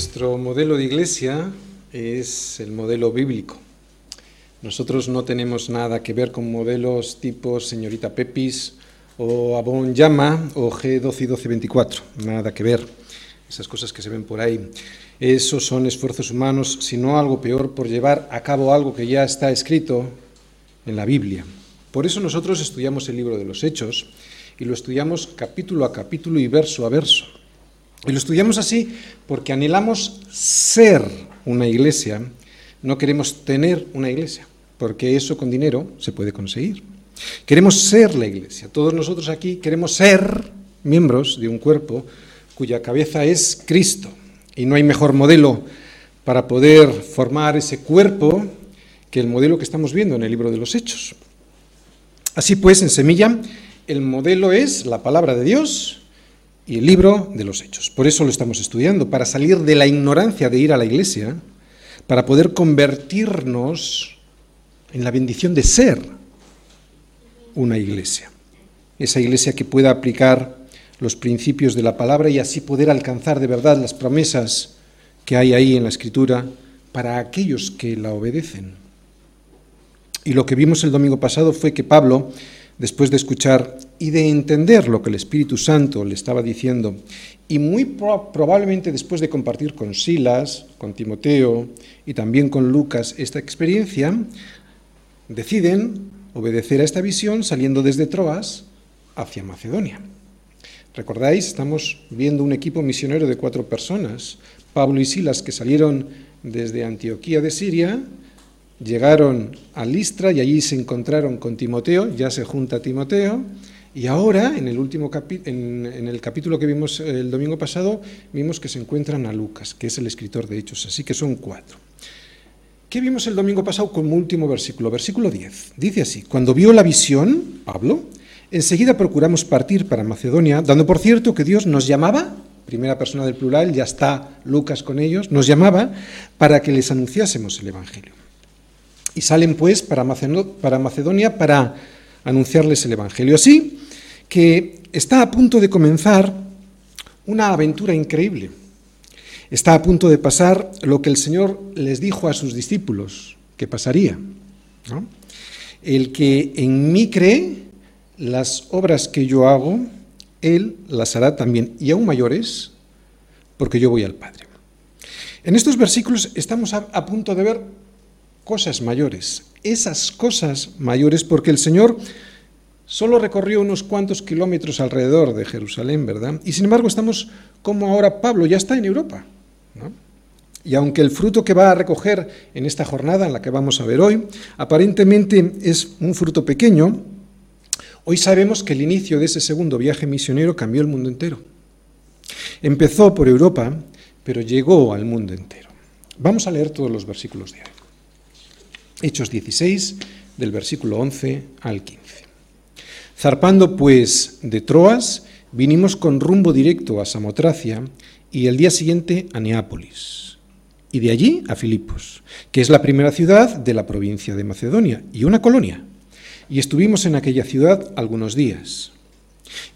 Nuestro modelo de iglesia es el modelo bíblico. Nosotros no tenemos nada que ver con modelos tipo señorita Pepis o Abon Llama o G12 y 1224. Nada que ver. Esas cosas que se ven por ahí. Esos son esfuerzos humanos, sino algo peor, por llevar a cabo algo que ya está escrito en la Biblia. Por eso nosotros estudiamos el libro de los Hechos y lo estudiamos capítulo a capítulo y verso a verso. Y lo estudiamos así porque anhelamos ser una iglesia, no queremos tener una iglesia, porque eso con dinero se puede conseguir. Queremos ser la iglesia. Todos nosotros aquí queremos ser miembros de un cuerpo cuya cabeza es Cristo. Y no hay mejor modelo para poder formar ese cuerpo que el modelo que estamos viendo en el libro de los Hechos. Así pues, en Semilla, el modelo es la palabra de Dios y el libro de los hechos. Por eso lo estamos estudiando, para salir de la ignorancia de ir a la iglesia, para poder convertirnos en la bendición de ser una iglesia. Esa iglesia que pueda aplicar los principios de la palabra y así poder alcanzar de verdad las promesas que hay ahí en la escritura para aquellos que la obedecen. Y lo que vimos el domingo pasado fue que Pablo después de escuchar y de entender lo que el Espíritu Santo le estaba diciendo, y muy probablemente después de compartir con Silas, con Timoteo y también con Lucas esta experiencia, deciden obedecer a esta visión saliendo desde Troas hacia Macedonia. ¿Recordáis? Estamos viendo un equipo misionero de cuatro personas, Pablo y Silas, que salieron desde Antioquía de Siria, llegaron a Listra y allí se encontraron con Timoteo, ya se junta Timoteo, y ahora, en el último en, en, el capítulo que vimos el domingo pasado, vimos que se encuentran a Lucas, que es el escritor de Hechos, así que son cuatro. ¿Qué vimos el domingo pasado como último versículo? Versículo 10. Dice así, cuando vio la visión, Pablo, enseguida procuramos partir para Macedonia, dando por cierto que Dios nos llamaba, primera persona del plural, ya está Lucas con ellos, nos llamaba para que les anunciásemos el Evangelio. Y salen pues para Macedonia para anunciarles el Evangelio. Así que está a punto de comenzar una aventura increíble. Está a punto de pasar lo que el Señor les dijo a sus discípulos que pasaría. El que en mí cree, las obras que yo hago, Él las hará también, y aún mayores, porque yo voy al Padre. En estos versículos estamos a punto de ver cosas mayores, esas cosas mayores, porque el Señor solo recorrió unos cuantos kilómetros alrededor de Jerusalén, ¿verdad? Y sin embargo estamos como ahora Pablo, ya está en Europa. Y aunque el fruto que va a recoger en esta jornada, en la que vamos a ver hoy, aparentemente es un fruto pequeño, hoy sabemos que el inicio de ese segundo viaje misionero cambió el mundo entero. Empezó por Europa, pero llegó al mundo entero. Vamos a leer todos los versículos de hoy. Hechos 16, del versículo 11 al 15. Zarpando pues de Troas, vinimos con rumbo directo a Samotracia y el día siguiente a Neápolis. Y de allí a Filipos, que es la primera ciudad de la provincia de Macedonia y una colonia. Y estuvimos en aquella ciudad algunos días.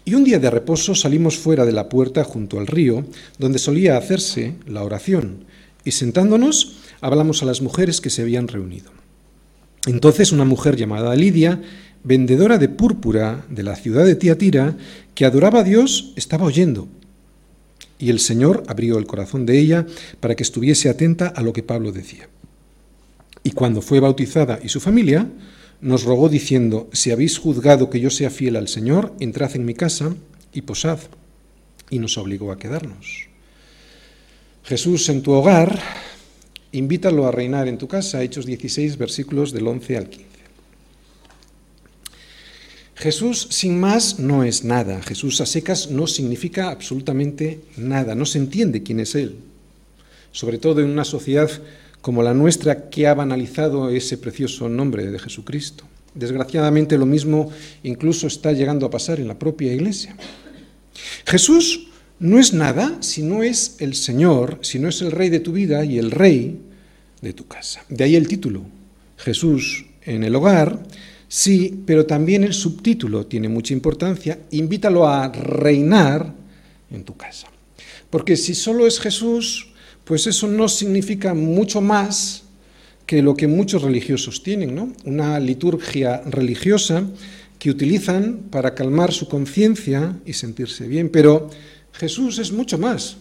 Y un día de reposo salimos fuera de la puerta junto al río, donde solía hacerse la oración, y sentándonos hablamos a las mujeres que se habían reunido. Entonces una mujer llamada Lidia, vendedora de púrpura de la ciudad de Tiatira, que adoraba a Dios, estaba oyendo. Y el Señor abrió el corazón de ella para que estuviese atenta a lo que Pablo decía. Y cuando fue bautizada y su familia, nos rogó diciendo, si habéis juzgado que yo sea fiel al Señor, entrad en mi casa y posad. Y nos obligó a quedarnos. Jesús en tu hogar invítalo a reinar en tu casa, Hechos 16, versículos del 11 al 15. Jesús sin más no es nada, Jesús a secas no significa absolutamente nada, no se entiende quién es Él, sobre todo en una sociedad como la nuestra que ha banalizado ese precioso nombre de Jesucristo. Desgraciadamente lo mismo incluso está llegando a pasar en la propia iglesia. Jesús no es nada si no es el Señor, si no es el Rey de tu vida y el Rey de tu casa. De ahí el título, Jesús en el hogar, sí, pero también el subtítulo tiene mucha importancia, invítalo a reinar en tu casa. Porque si solo es Jesús, pues eso no significa mucho más que lo que muchos religiosos tienen, ¿no? Una liturgia religiosa que utilizan para calmar su conciencia y sentirse bien. Pero Jesús es mucho más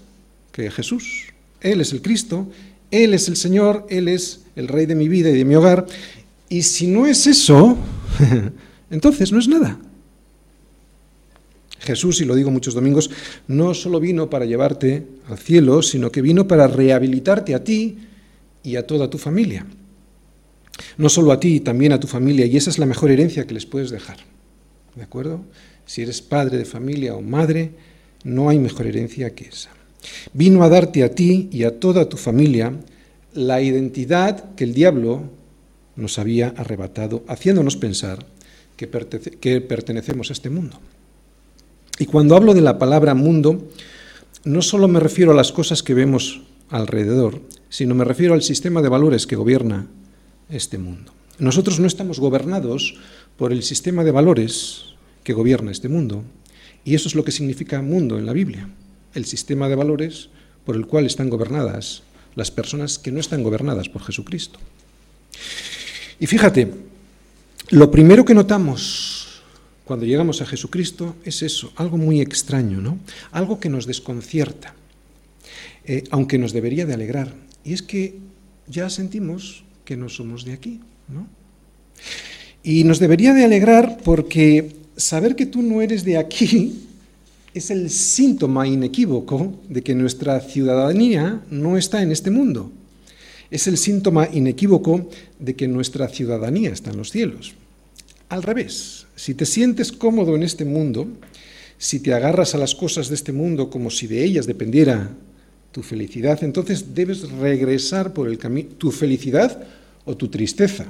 que Jesús. Él es el Cristo, Él es el Señor, Él es el Rey de mi vida y de mi hogar. Y si no es eso, entonces no es nada. Jesús, y lo digo muchos domingos, no solo vino para llevarte al cielo, sino que vino para rehabilitarte a ti y a toda tu familia. No solo a ti, también a tu familia, y esa es la mejor herencia que les puedes dejar. ¿De acuerdo? Si eres padre de familia o madre, no hay mejor herencia que esa. Vino a darte a ti y a toda tu familia la identidad que el diablo nos había arrebatado, haciéndonos pensar que, pertenecemos a este mundo. Y cuando hablo de la palabra mundo, no solo me refiero a las cosas que vemos alrededor, sino me refiero al sistema de valores que gobierna este mundo. Nosotros no estamos gobernados por el sistema de valores que gobierna este mundo, y eso es lo que significa mundo en la Biblia, el sistema de valores por el cual están gobernadas las personas que no están gobernadas por Jesucristo. Y fíjate, lo primero que notamos cuando llegamos a Jesucristo es eso, algo muy extraño, ¿no? Algo que nos desconcierta, eh, aunque nos debería de alegrar. Y es que ya sentimos que no somos de aquí, ¿no? Y nos debería de alegrar porque saber que tú no eres de aquí es el síntoma inequívoco de que nuestra ciudadanía no está en este mundo. Es el síntoma inequívoco de que nuestra ciudadanía está en los cielos. Al revés, si te sientes cómodo en este mundo, si te agarras a las cosas de este mundo como si de ellas dependiera tu felicidad, entonces debes regresar por el camino, tu felicidad o tu tristeza.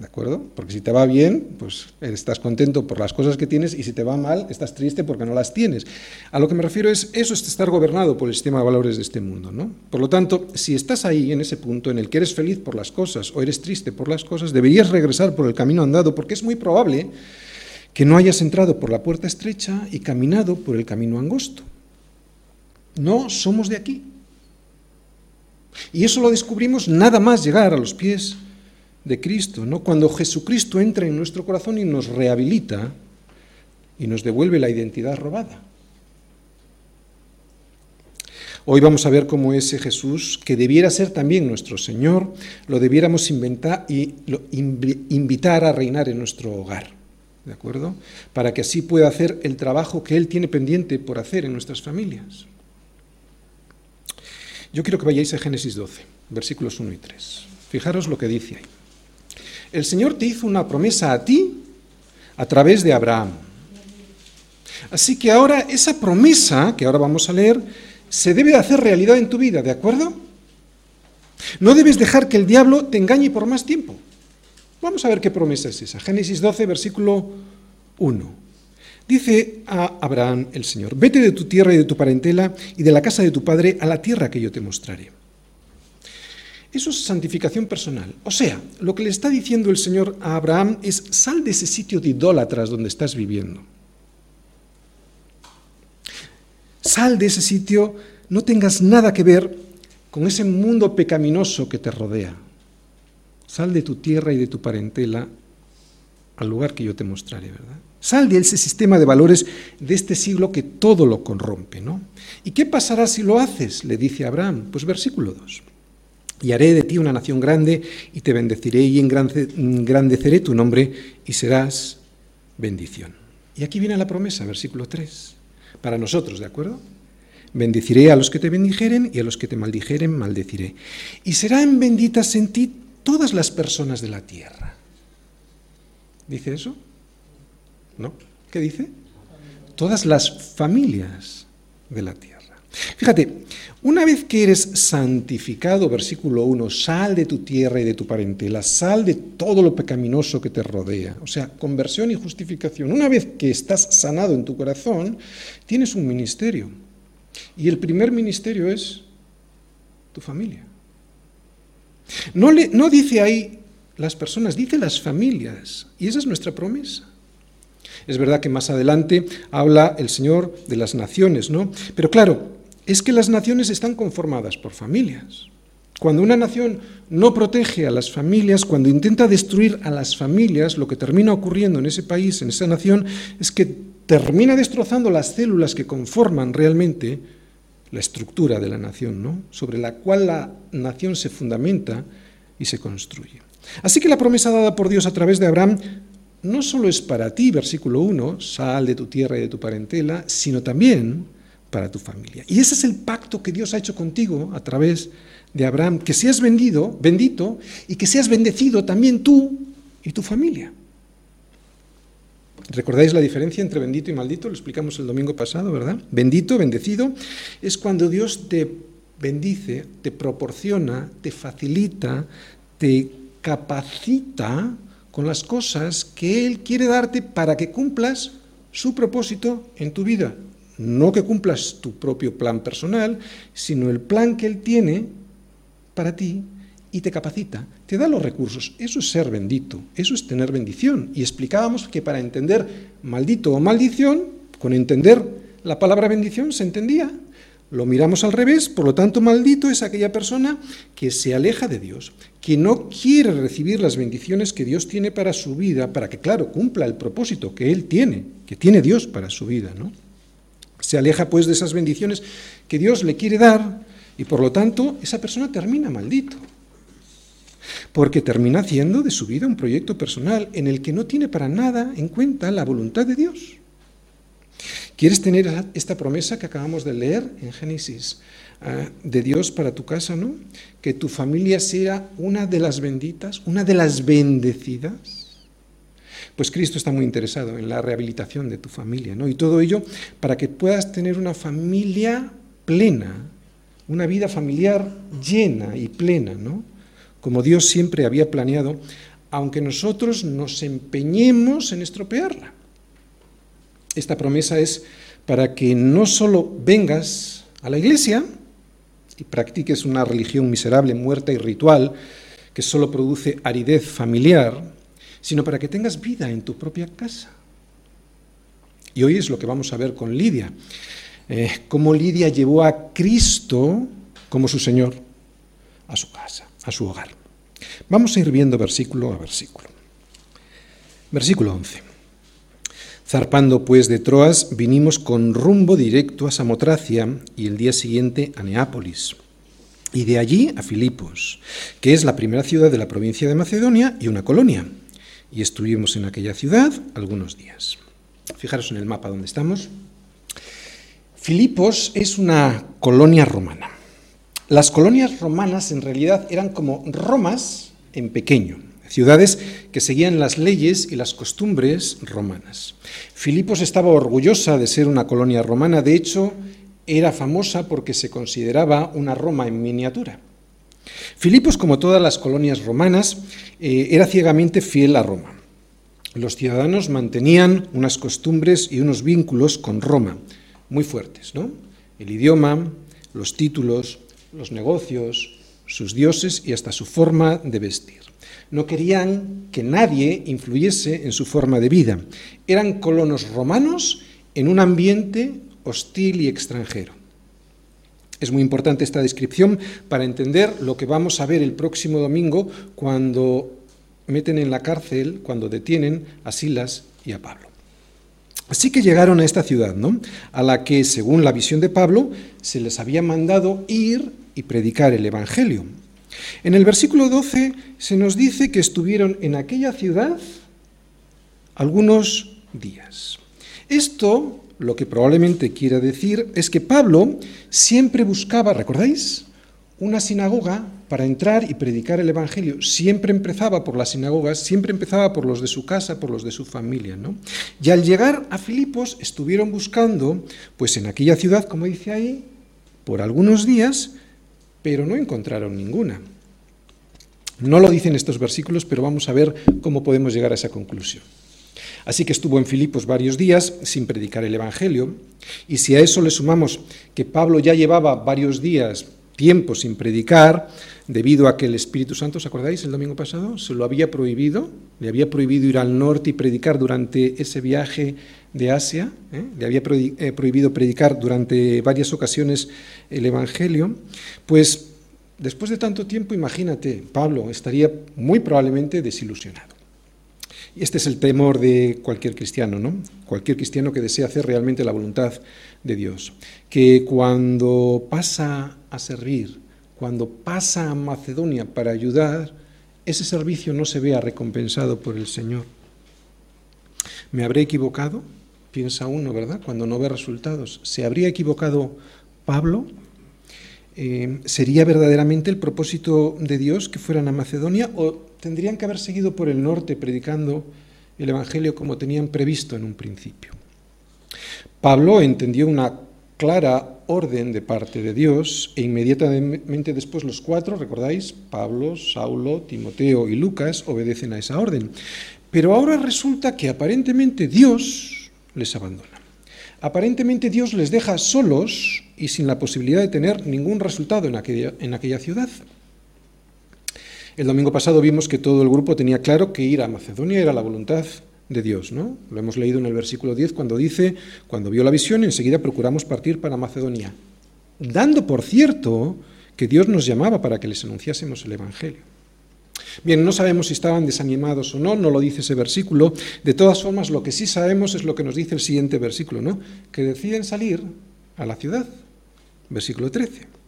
¿De acuerdo? Porque si te va bien, pues estás contento por las cosas que tienes y si te va mal, estás triste porque no las tienes. A lo que me refiero es, eso es estar gobernado por el sistema de valores de este mundo, ¿no? Por lo tanto, si estás ahí en ese punto en el que eres feliz por las cosas o eres triste por las cosas, deberías regresar por el camino andado porque es muy probable que no hayas entrado por la puerta estrecha y caminado por el camino angosto. No somos de aquí. Y eso lo descubrimos nada más llegar a los pies de Cristo, ¿no? Cuando Jesucristo entra en nuestro corazón y nos rehabilita y nos devuelve la identidad robada. Hoy vamos a ver cómo ese Jesús, que debiera ser también nuestro Señor, lo debiéramos inventar y invitar a reinar en nuestro hogar, ¿de acuerdo? Para que así pueda hacer el trabajo que Él tiene pendiente por hacer en nuestras familias. Yo quiero que vayáis a Génesis 12, versículos 1 y 3. Fijaros lo que dice ahí. El Señor te hizo una promesa a ti a través de Abraham. Así que ahora esa promesa, que ahora vamos a leer, se debe hacer realidad en tu vida, ¿de acuerdo? No debes dejar que el diablo te engañe por más tiempo. Vamos a ver qué promesa es esa. Génesis 12, versículo 1. Dice a Abraham el Señor, vete de tu tierra y de tu parentela y de la casa de tu padre a la tierra que yo te mostraré. Eso es santificación personal. O sea, lo que le está diciendo el Señor a Abraham es, sal de ese sitio de idólatras donde estás viviendo. Sal de ese sitio, no tengas nada que ver con ese mundo pecaminoso que te rodea. Sal de tu tierra y de tu parentela al lugar que yo te mostraré, ¿verdad? Sal de ese sistema de valores de este siglo que todo lo corrompe, ¿no? ¿Y qué pasará si lo haces? Le dice Abraham. Pues versículo 2. Y haré de ti una nación grande y te bendeciré y engrandeceré tu nombre y serás bendición. Y aquí viene la promesa, versículo 3, para nosotros, ¿de acuerdo? Bendeciré a los que te bendijeren y a los que te maldijeren maldeciré. Y serán benditas en ti todas las personas de la tierra. ¿Dice eso? ¿No? ¿Qué dice? Todas las familias de la tierra. Fíjate, una vez que eres santificado, versículo 1, sal de tu tierra y de tu parentela, sal de todo lo pecaminoso que te rodea. O sea, conversión y justificación. Una vez que estás sanado en tu corazón, tienes un ministerio. Y el primer ministerio es tu familia. No, le, no dice ahí las personas, dice las familias. Y esa es nuestra promesa. Es verdad que más adelante habla el Señor de las naciones, ¿no? Pero claro, es que las naciones están conformadas por familias. Cuando una nación no protege a las familias, cuando intenta destruir a las familias, lo que termina ocurriendo en ese país, en esa nación, es que termina destrozando las células que conforman realmente la estructura de la nación, ¿no? sobre la cual la nación se fundamenta y se construye. Así que la promesa dada por Dios a través de Abraham no solo es para ti, versículo 1, sal de tu tierra y de tu parentela, sino también para tu familia. Y ese es el pacto que Dios ha hecho contigo a través de Abraham, que seas vendido, bendito y que seas bendecido también tú y tu familia. ¿Recordáis la diferencia entre bendito y maldito? Lo explicamos el domingo pasado, ¿verdad? Bendito, bendecido, es cuando Dios te bendice, te proporciona, te facilita, te capacita con las cosas que Él quiere darte para que cumplas su propósito en tu vida. No que cumplas tu propio plan personal, sino el plan que Él tiene para ti y te capacita, te da los recursos. Eso es ser bendito, eso es tener bendición. Y explicábamos que para entender maldito o maldición, con entender la palabra bendición se entendía. Lo miramos al revés, por lo tanto maldito es aquella persona que se aleja de Dios, que no quiere recibir las bendiciones que Dios tiene para su vida, para que, claro, cumpla el propósito que Él tiene, que tiene Dios para su vida. ¿no? Se aleja pues de esas bendiciones que Dios le quiere dar y por lo tanto esa persona termina maldito porque termina haciendo de su vida un proyecto personal en el que no tiene para nada en cuenta la voluntad de Dios. ¿Quieres tener esta promesa que acabamos de leer en Génesis ah, de Dios para tu casa, ¿no? Que tu familia sea una de las benditas, una de las bendecidas. Pues Cristo está muy interesado en la rehabilitación de tu familia, ¿no? Y todo ello para que puedas tener una familia plena, una vida familiar llena y plena, ¿no? como Dios siempre había planeado, aunque nosotros nos empeñemos en estropearla. Esta promesa es para que no solo vengas a la iglesia y practiques una religión miserable, muerta y ritual, que solo produce aridez familiar, sino para que tengas vida en tu propia casa. Y hoy es lo que vamos a ver con Lidia, eh, cómo Lidia llevó a Cristo como su Señor a su casa a su hogar. Vamos a ir viendo versículo a versículo. Versículo 11. Zarpando pues de Troas, vinimos con rumbo directo a Samotracia y el día siguiente a Neápolis. Y de allí a Filipos, que es la primera ciudad de la provincia de Macedonia y una colonia. Y estuvimos en aquella ciudad algunos días. Fijaros en el mapa donde estamos. Filipos es una colonia romana. Las colonias romanas en realidad eran como Romas en pequeño, ciudades que seguían las leyes y las costumbres romanas. Filipos estaba orgullosa de ser una colonia romana, de hecho era famosa porque se consideraba una Roma en miniatura. Filipos, como todas las colonias romanas, eh, era ciegamente fiel a Roma. Los ciudadanos mantenían unas costumbres y unos vínculos con Roma muy fuertes, ¿no? El idioma, los títulos, los negocios, sus dioses y hasta su forma de vestir. No querían que nadie influyese en su forma de vida. Eran colonos romanos en un ambiente hostil y extranjero. Es muy importante esta descripción para entender lo que vamos a ver el próximo domingo cuando meten en la cárcel, cuando detienen a Silas y a Pablo. Así que llegaron a esta ciudad, ¿no? A la que, según la visión de Pablo, se les había mandado ir y predicar el Evangelio. En el versículo 12 se nos dice que estuvieron en aquella ciudad algunos días. Esto lo que probablemente quiera decir es que Pablo siempre buscaba, ¿recordáis? una sinagoga para entrar y predicar el Evangelio. Siempre empezaba por las sinagogas, siempre empezaba por los de su casa, por los de su familia. ¿no? Y al llegar a Filipos estuvieron buscando, pues en aquella ciudad, como dice ahí, por algunos días, pero no encontraron ninguna. No lo dicen estos versículos, pero vamos a ver cómo podemos llegar a esa conclusión. Así que estuvo en Filipos varios días sin predicar el Evangelio, y si a eso le sumamos que Pablo ya llevaba varios días tiempo sin predicar, debido a que el Espíritu Santo, ¿os acordáis el domingo pasado? Se lo había prohibido, le había prohibido ir al norte y predicar durante ese viaje de Asia, ¿eh? le había eh, prohibido predicar durante varias ocasiones el Evangelio, pues después de tanto tiempo, imagínate, Pablo estaría muy probablemente desilusionado. Este es el temor de cualquier cristiano, ¿no? Cualquier cristiano que desea hacer realmente la voluntad de Dios. Que cuando pasa a servir, cuando pasa a Macedonia para ayudar, ese servicio no se vea recompensado por el Señor. ¿Me habré equivocado? Piensa uno, ¿verdad? Cuando no ve resultados. ¿Se habría equivocado Pablo? Eh, ¿Sería verdaderamente el propósito de Dios que fueran a Macedonia o tendrían que haber seguido por el norte predicando el Evangelio como tenían previsto en un principio? Pablo entendió una clara orden de parte de Dios e inmediatamente después los cuatro, recordáis, Pablo, Saulo, Timoteo y Lucas obedecen a esa orden. Pero ahora resulta que aparentemente Dios les abandona. Aparentemente Dios les deja solos y sin la posibilidad de tener ningún resultado en aquella, en aquella ciudad. El domingo pasado vimos que todo el grupo tenía claro que ir a Macedonia era la voluntad de Dios, ¿no? Lo hemos leído en el versículo 10 cuando dice, cuando vio la visión, enseguida procuramos partir para Macedonia, dando por cierto que Dios nos llamaba para que les anunciásemos el Evangelio. Bien, no sabemos si estaban desanimados o no, no lo dice ese versículo. De todas formas, lo que sí sabemos es lo que nos dice el siguiente versículo, ¿no? Que deciden salir a la ciudad. Versículo 13.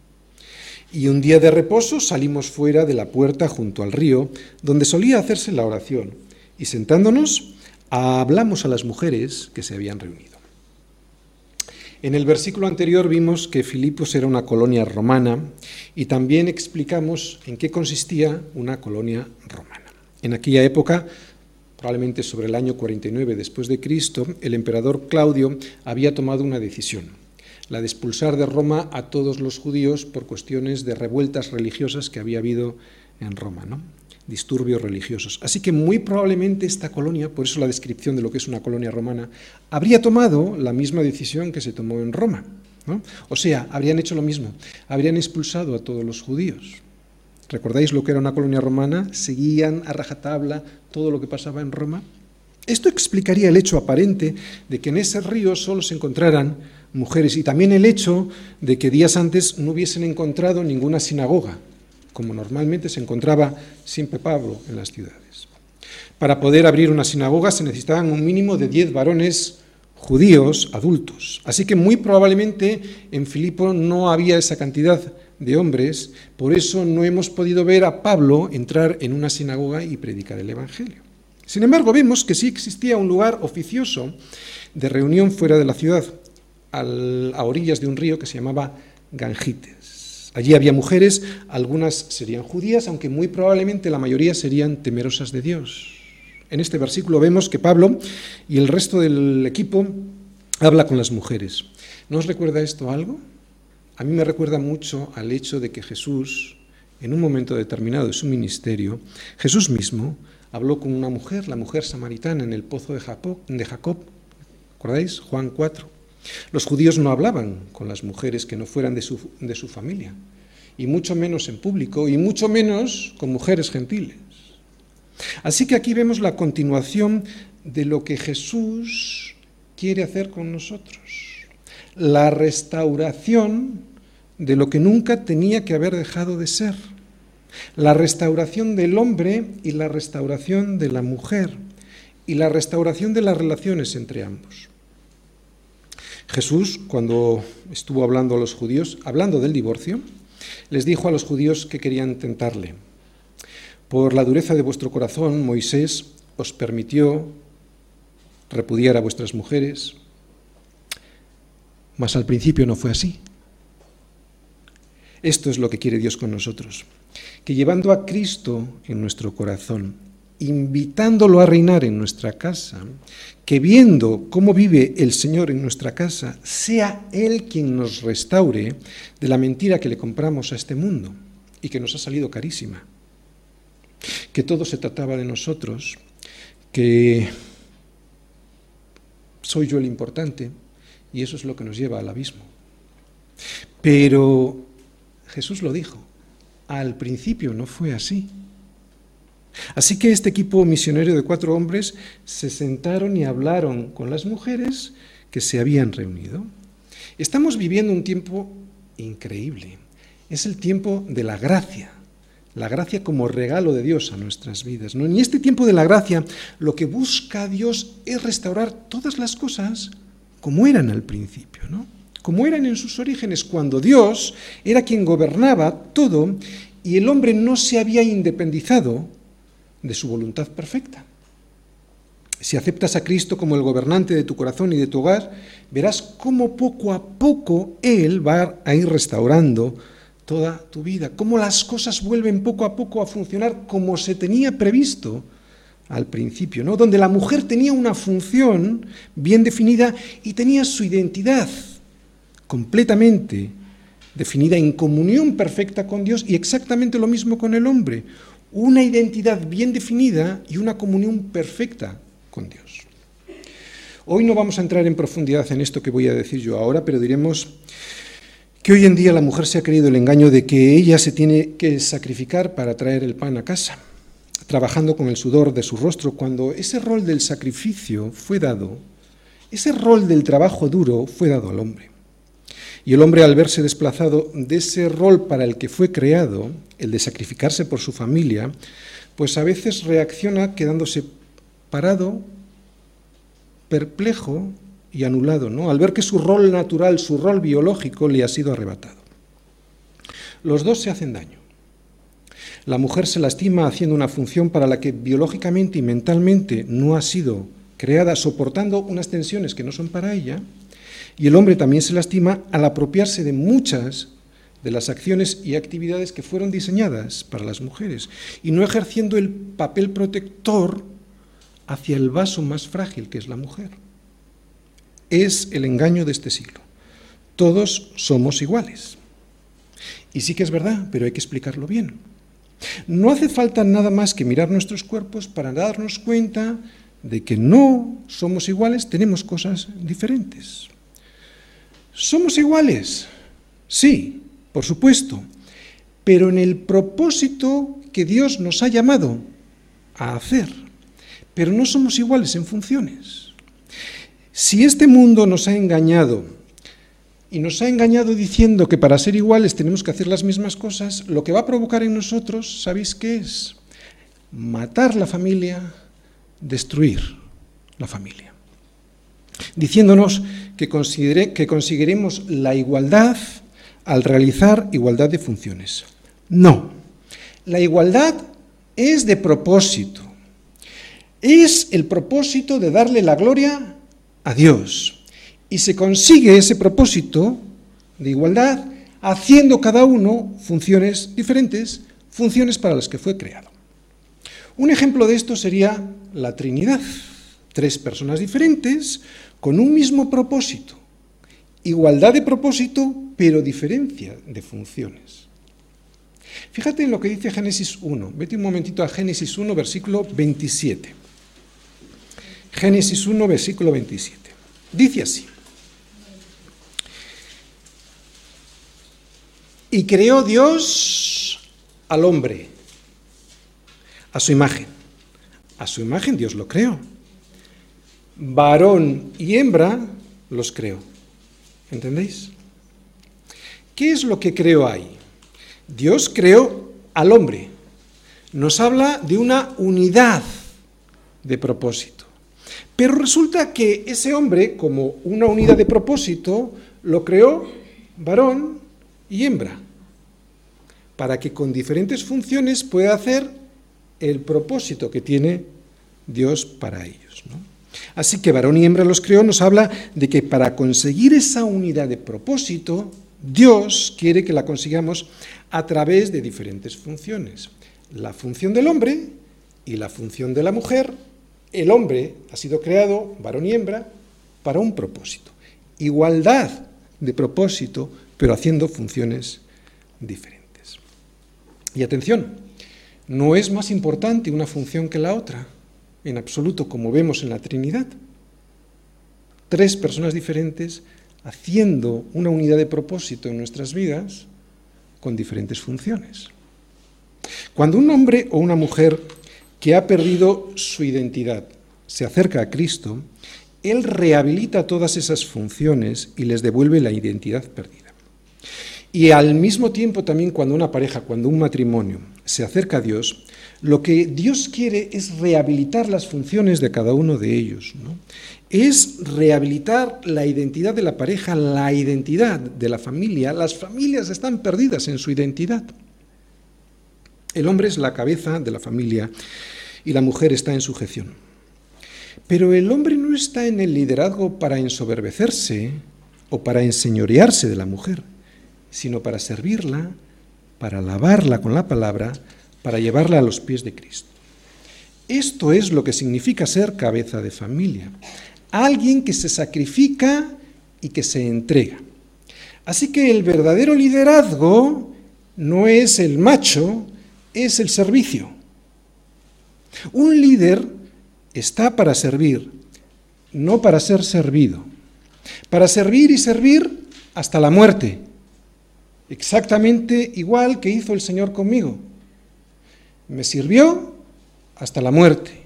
Y un día de reposo salimos fuera de la puerta junto al río, donde solía hacerse la oración, y sentándonos, hablamos a las mujeres que se habían reunido. En el versículo anterior vimos que Filipos era una colonia romana y también explicamos en qué consistía una colonia romana. En aquella época, probablemente sobre el año 49 después de Cristo, el emperador Claudio había tomado una decisión, la de expulsar de Roma a todos los judíos por cuestiones de revueltas religiosas que había habido en Roma. ¿no? disturbios religiosos. Así que muy probablemente esta colonia, por eso la descripción de lo que es una colonia romana, habría tomado la misma decisión que se tomó en Roma. O sea, habrían hecho lo mismo, habrían expulsado a todos los judíos. ¿Recordáis lo que era una colonia romana? Seguían a rajatabla todo lo que pasaba en Roma. Esto explicaría el hecho aparente de que en ese río solo se encontraran mujeres y también el hecho de que días antes no hubiesen encontrado ninguna sinagoga, como normalmente se encontraba siempre Pablo en las ciudades. Para poder abrir una sinagoga se necesitaban un mínimo de diez varones judíos adultos. Así que muy probablemente en Filipo no había esa cantidad de hombres, por eso no hemos podido ver a Pablo entrar en una sinagoga y predicar el Evangelio. Sin embargo, vemos que sí existía un lugar oficioso de reunión fuera de la ciudad, a orillas de un río que se llamaba Gangites. Allí había mujeres, algunas serían judías, aunque muy probablemente la mayoría serían temerosas de Dios. En este versículo vemos que Pablo y el resto del equipo habla con las mujeres. ¿No os recuerda esto algo? A mí me recuerda mucho al hecho de que Jesús, en un momento determinado de su ministerio, Jesús mismo habló con una mujer, la mujer samaritana, en el pozo de Jacob. Juan 4. Los judíos no hablaban con las mujeres que no fueran de su, de su familia, y mucho menos en público, y mucho menos con mujeres gentiles. Así que aquí vemos la continuación de lo que Jesús quiere hacer con nosotros, la restauración de lo que nunca tenía que haber dejado de ser, la restauración del hombre y la restauración de la mujer, y la restauración de las relaciones entre ambos. Jesús, cuando estuvo hablando a los judíos, hablando del divorcio, les dijo a los judíos que querían tentarle. Por la dureza de vuestro corazón, Moisés os permitió repudiar a vuestras mujeres, mas al principio no fue así. Esto es lo que quiere Dios con nosotros, que llevando a Cristo en nuestro corazón, invitándolo a reinar en nuestra casa, que viendo cómo vive el Señor en nuestra casa, sea Él quien nos restaure de la mentira que le compramos a este mundo y que nos ha salido carísima. Que todo se trataba de nosotros, que soy yo el importante y eso es lo que nos lleva al abismo. Pero Jesús lo dijo. Al principio no fue así. Así que este equipo misionero de cuatro hombres se sentaron y hablaron con las mujeres que se habían reunido. Estamos viviendo un tiempo increíble. Es el tiempo de la gracia, la gracia como regalo de Dios a nuestras vidas. ¿no? En este tiempo de la gracia, lo que busca Dios es restaurar todas las cosas como eran al principio, ¿no? como eran en sus orígenes, cuando Dios era quien gobernaba todo y el hombre no se había independizado de su voluntad perfecta. Si aceptas a Cristo como el gobernante de tu corazón y de tu hogar, verás cómo poco a poco Él va a ir restaurando toda tu vida, cómo las cosas vuelven poco a poco a funcionar como se tenía previsto al principio, ¿no? Donde la mujer tenía una función bien definida y tenía su identidad completamente definida en comunión perfecta con Dios y exactamente lo mismo con el hombre, una identidad bien definida y una comunión perfecta con Dios. Hoy no vamos a entrar en profundidad en esto que voy a decir yo ahora, pero diremos que hoy en día la mujer se ha creído el engaño de que ella se tiene que sacrificar para traer el pan a casa, trabajando con el sudor de su rostro, cuando ese rol del sacrificio fue dado, ese rol del trabajo duro fue dado al hombre. Y el hombre al verse desplazado de ese rol para el que fue creado, el de sacrificarse por su familia, pues a veces reacciona quedándose parado, perplejo y anulado, ¿no? al ver que su rol natural, su rol biológico le ha sido arrebatado. Los dos se hacen daño. La mujer se lastima haciendo una función para la que biológicamente y mentalmente no ha sido creada, soportando unas tensiones que no son para ella, y el hombre también se lastima al apropiarse de muchas de las acciones y actividades que fueron diseñadas para las mujeres y no ejerciendo el papel protector hacia el vaso más frágil que es la mujer. Es el engaño de este siglo. Todos somos iguales. Y sí que es verdad, pero hay que explicarlo bien. No hace falta nada más que mirar nuestros cuerpos para darnos cuenta de que no somos iguales, tenemos cosas diferentes. ¿Somos iguales? Sí, por supuesto, pero en el propósito que Dios nos ha llamado a hacer. Pero no somos iguales en funciones. Si este mundo nos ha engañado y nos ha engañado diciendo que para ser iguales tenemos que hacer las mismas cosas, lo que va a provocar en nosotros, ¿sabéis qué es? Matar la familia, destruir la familia. Diciéndonos que, que conseguiremos la igualdad al realizar igualdad de funciones. No, la igualdad es de propósito. Es el propósito de darle la gloria a Dios. Y se consigue ese propósito de igualdad haciendo cada uno funciones diferentes, funciones para las que fue creado. Un ejemplo de esto sería la Trinidad. Tres personas diferentes con un mismo propósito, igualdad de propósito, pero diferencia de funciones. Fíjate en lo que dice Génesis 1. Vete un momentito a Génesis 1, versículo 27. Génesis 1, versículo 27. Dice así. Y creó Dios al hombre a su imagen. A su imagen Dios lo creó varón y hembra los creó. ¿Entendéis? ¿Qué es lo que creó ahí? Dios creó al hombre. Nos habla de una unidad de propósito. Pero resulta que ese hombre, como una unidad de propósito, lo creó varón y hembra, para que con diferentes funciones pueda hacer el propósito que tiene Dios para ellos. Así que varón y hembra los creó nos habla de que para conseguir esa unidad de propósito, Dios quiere que la consigamos a través de diferentes funciones. La función del hombre y la función de la mujer. El hombre ha sido creado, varón y hembra, para un propósito. Igualdad de propósito, pero haciendo funciones diferentes. Y atención, no es más importante una función que la otra en absoluto, como vemos en la Trinidad. Tres personas diferentes haciendo una unidad de propósito en nuestras vidas con diferentes funciones. Cuando un hombre o una mujer que ha perdido su identidad se acerca a Cristo, Él rehabilita todas esas funciones y les devuelve la identidad perdida. Y al mismo tiempo también cuando una pareja, cuando un matrimonio se acerca a Dios, lo que Dios quiere es rehabilitar las funciones de cada uno de ellos. Es rehabilitar la identidad de la pareja, la identidad de la familia. Las familias están perdidas en su identidad. El hombre es la cabeza de la familia y la mujer está en sujeción. Pero el hombre no está en el liderazgo para ensoberbecerse o para enseñorearse de la mujer, sino para servirla, para alabarla con la palabra, para llevarla a los pies de Cristo. Esto es lo que significa ser cabeza de familia. Alguien que se sacrifica y que se entrega. Así que el verdadero liderazgo no es el macho, es el servicio. Un líder está para servir, no para ser servido. Para servir y servir hasta la muerte. Exactamente igual que hizo el Señor conmigo. Me sirvió hasta la muerte.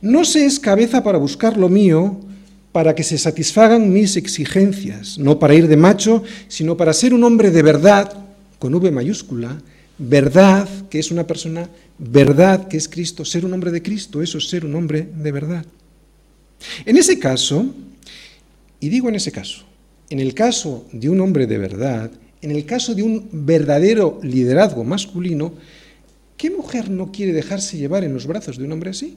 No se es cabeza para buscar lo mío, para que se satisfagan mis exigencias, no para ir de macho, sino para ser un hombre de verdad, con V mayúscula, verdad, que es una persona, verdad, que es Cristo, ser un hombre de Cristo, eso es ser un hombre de verdad. En ese caso, y digo en ese caso, en el caso de un hombre de verdad, en el caso de un verdadero liderazgo masculino, ¿qué mujer no quiere dejarse llevar en los brazos de un hombre así?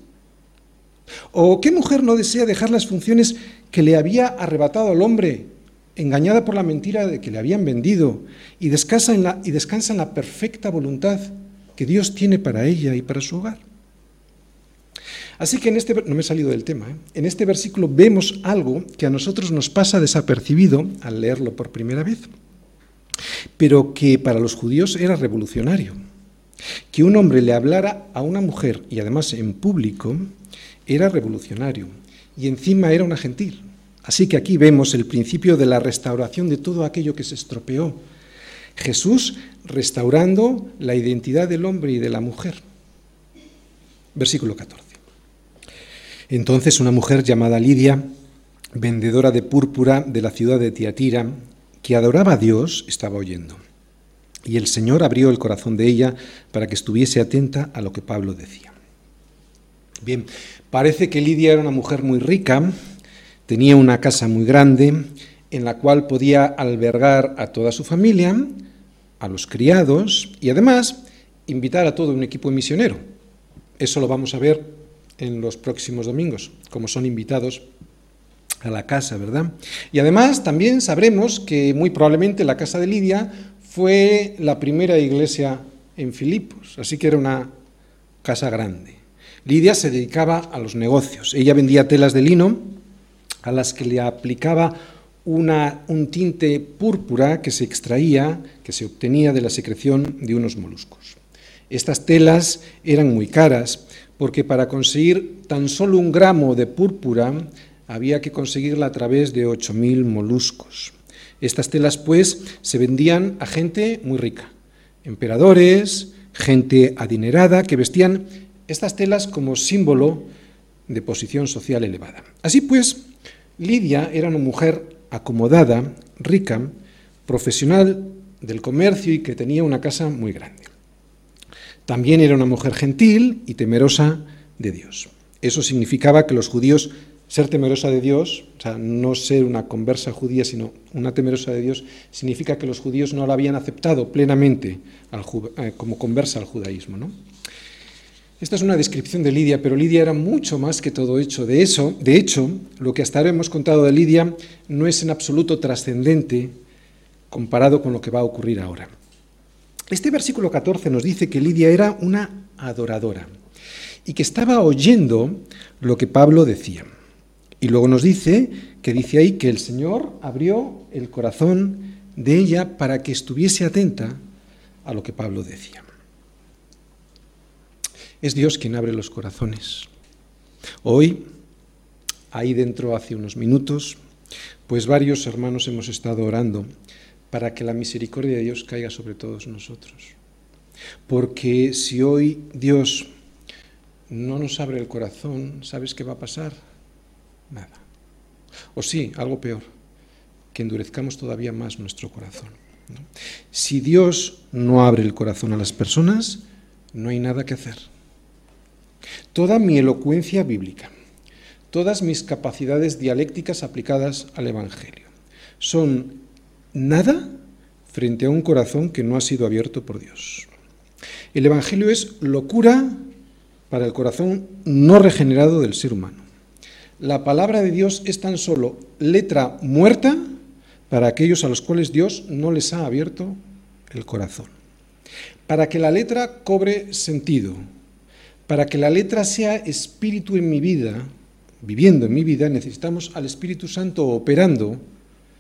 ¿O qué mujer no desea dejar las funciones que le había arrebatado al hombre engañada por la mentira de que le habían vendido, y descansa en la, y descansa en la perfecta voluntad que Dios tiene para ella y para su hogar. Así que en este, no me he salido del tema, ¿eh? en este versículo vemos algo que a nosotros nos pasa desapercibido al leerlo por primera vez, pero que para los judíos era revolucionario. Que un hombre le hablara a una mujer, y además en público, era revolucionario, y encima era una gentil. Así que aquí vemos el principio de la restauración de todo aquello que se estropeó. Jesús restaurando la identidad del hombre y de la mujer. Versículo 14. Entonces una mujer llamada Lidia, vendedora de púrpura de la ciudad de Tiatira, que adoraba a Dios, estaba oyendo. Y el Señor abrió el corazón de ella para que estuviese atenta a lo que Pablo decía. Bien, parece que Lidia era una mujer muy rica, Tenía una casa muy grande en la cual podía albergar a toda su familia, a los criados y además invitar a todo un equipo misionero. Eso lo vamos a ver en los próximos domingos, como son invitados a la casa, ¿verdad? Y además también sabremos que muy probablemente la casa de Lidia fue la primera iglesia en Filipos, así que era una casa grande. Lidia se dedicaba a los negocios. Ella vendía telas de lino a las que le aplicaba una, un tinte púrpura que se extraía, que se obtenía de la secreción de unos moluscos. Estas telas eran muy caras porque para conseguir tan solo un gramo de púrpura había que conseguirla a través de 8.000 moluscos. Estas telas, pues, se vendían a gente muy rica, emperadores, gente adinerada, que vestían estas telas como símbolo de posición social elevada. Así pues, Lidia era una mujer acomodada, rica, profesional del comercio y que tenía una casa muy grande. También era una mujer gentil y temerosa de Dios. Eso significaba que los judíos, ser temerosa de Dios, o sea, no ser una conversa judía, sino una temerosa de Dios, significa que los judíos no la habían aceptado plenamente eh, como conversa al judaísmo. ¿no? Esta es una descripción de Lidia, pero Lidia era mucho más que todo hecho. De eso, de hecho, lo que hasta ahora hemos contado de Lidia no es en absoluto trascendente comparado con lo que va a ocurrir ahora. Este versículo 14 nos dice que Lidia era una adoradora y que estaba oyendo lo que Pablo decía. Y luego nos dice que dice ahí que el Señor abrió el corazón de ella para que estuviese atenta a lo que Pablo decía. Es Dios quien abre los corazones. Hoy, ahí dentro hace unos minutos, pues varios hermanos hemos estado orando para que la misericordia de Dios caiga sobre todos nosotros. Porque si hoy Dios no nos abre el corazón, ¿sabes qué va a pasar? Nada. O sí, algo peor, que endurezcamos todavía más nuestro corazón. Si Dios no abre el corazón a las personas, no hay nada que hacer. Toda mi elocuencia bíblica, todas mis capacidades dialécticas aplicadas al Evangelio, son nada frente a un corazón que no ha sido abierto por Dios. El Evangelio es locura para el corazón no regenerado del ser humano. La palabra de Dios es tan solo letra muerta para aquellos a los cuales Dios no les ha abierto el corazón. Para que la letra cobre sentido, para que la letra sea espíritu en mi vida, viviendo en mi vida, necesitamos al Espíritu Santo operando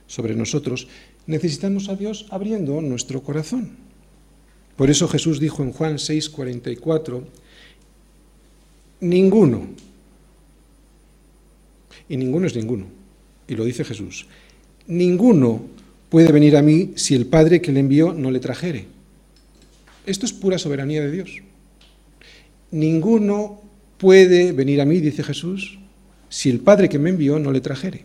sobre nosotros, necesitamos a Dios abriendo nuestro corazón. Por eso Jesús dijo en Juan 6:44, ninguno, y ninguno es ninguno, y lo dice Jesús, ninguno puede venir a mí si el Padre que le envió no le trajere. Esto es pura soberanía de Dios. Ninguno puede venir a mí, dice Jesús, si el Padre que me envió no le trajere.